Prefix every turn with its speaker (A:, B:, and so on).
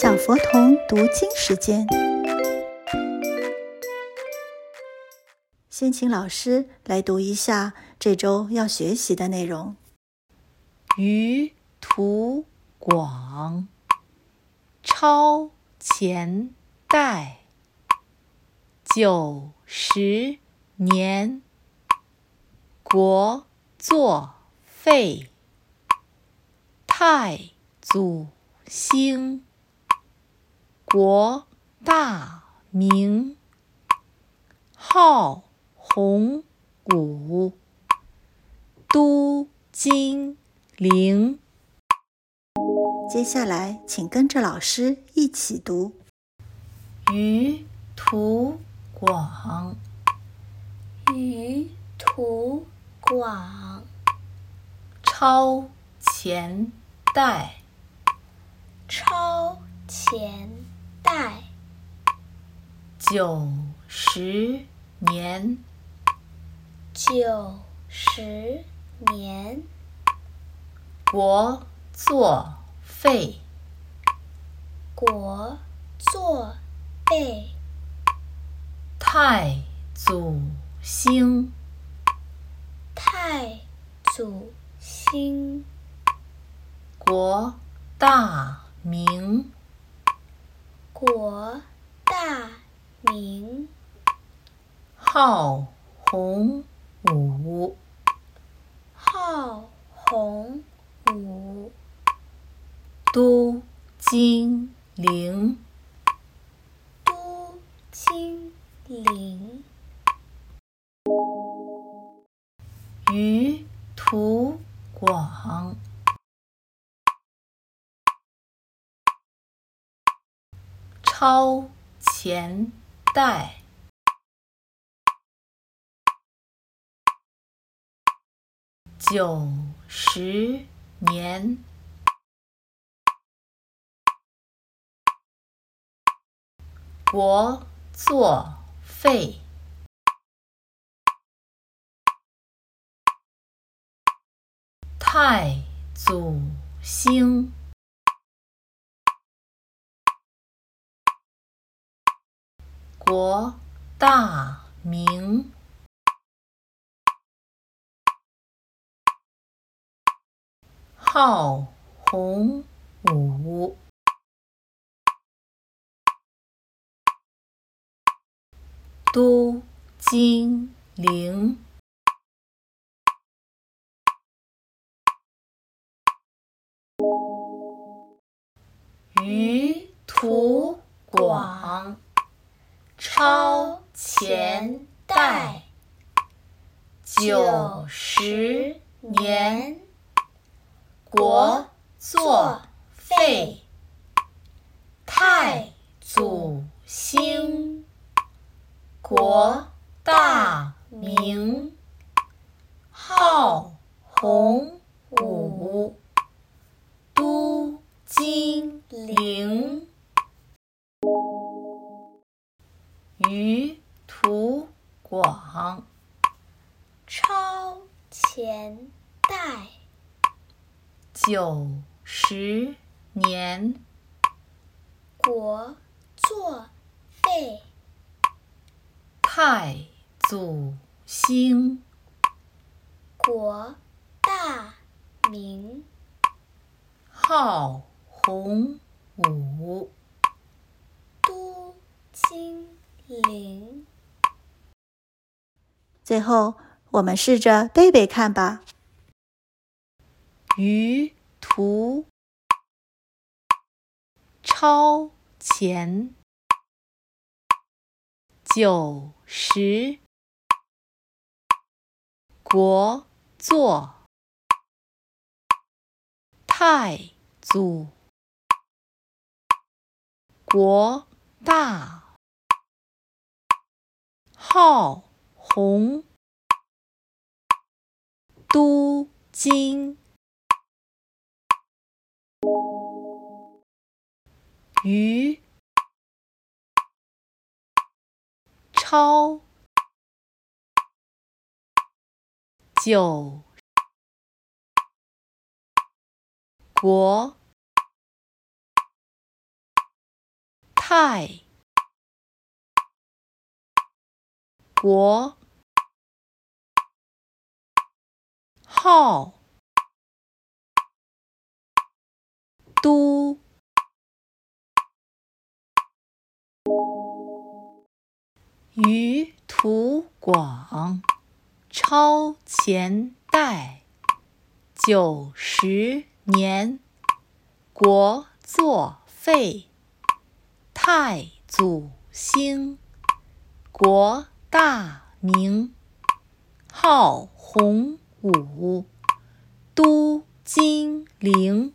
A: 小佛童读经时间，先请老师来读一下这周要学习的内容。
B: 于途广，超前代，九十年，国作废，太祖兴。国大名，号洪武，都金陵。
A: 接下来，请跟着老师一起读：
B: 于途广，
C: 于途广，
B: 超前代，
C: 超前。代
B: 九十年，
C: 九十年，
B: 国作废，
C: 国作废，
B: 太祖兴，
C: 太祖兴，
B: 国大明。
C: 国大名，
B: 号洪武，
C: 号洪武，
B: 都金陵，掏钱袋，九十年，国作废，太祖兴。国大明，号洪武，都金陵，于图广。超前代，九十年，国作废，太祖兴，国大明，号洪武，都金陵。
C: 超前代，
B: 九十年，
C: 国作废，
B: 太祖兴，
C: 国大明，
B: 号洪武，
C: 都金。陵。
A: 最后，我们试着背背看吧。
B: 于途超前。九十。国作太祖。国大。号。洪，都金，于超。九。国。泰国。号都于途广，超前代，九十年，国作废。太祖兴，国大明，号洪五，都金陵。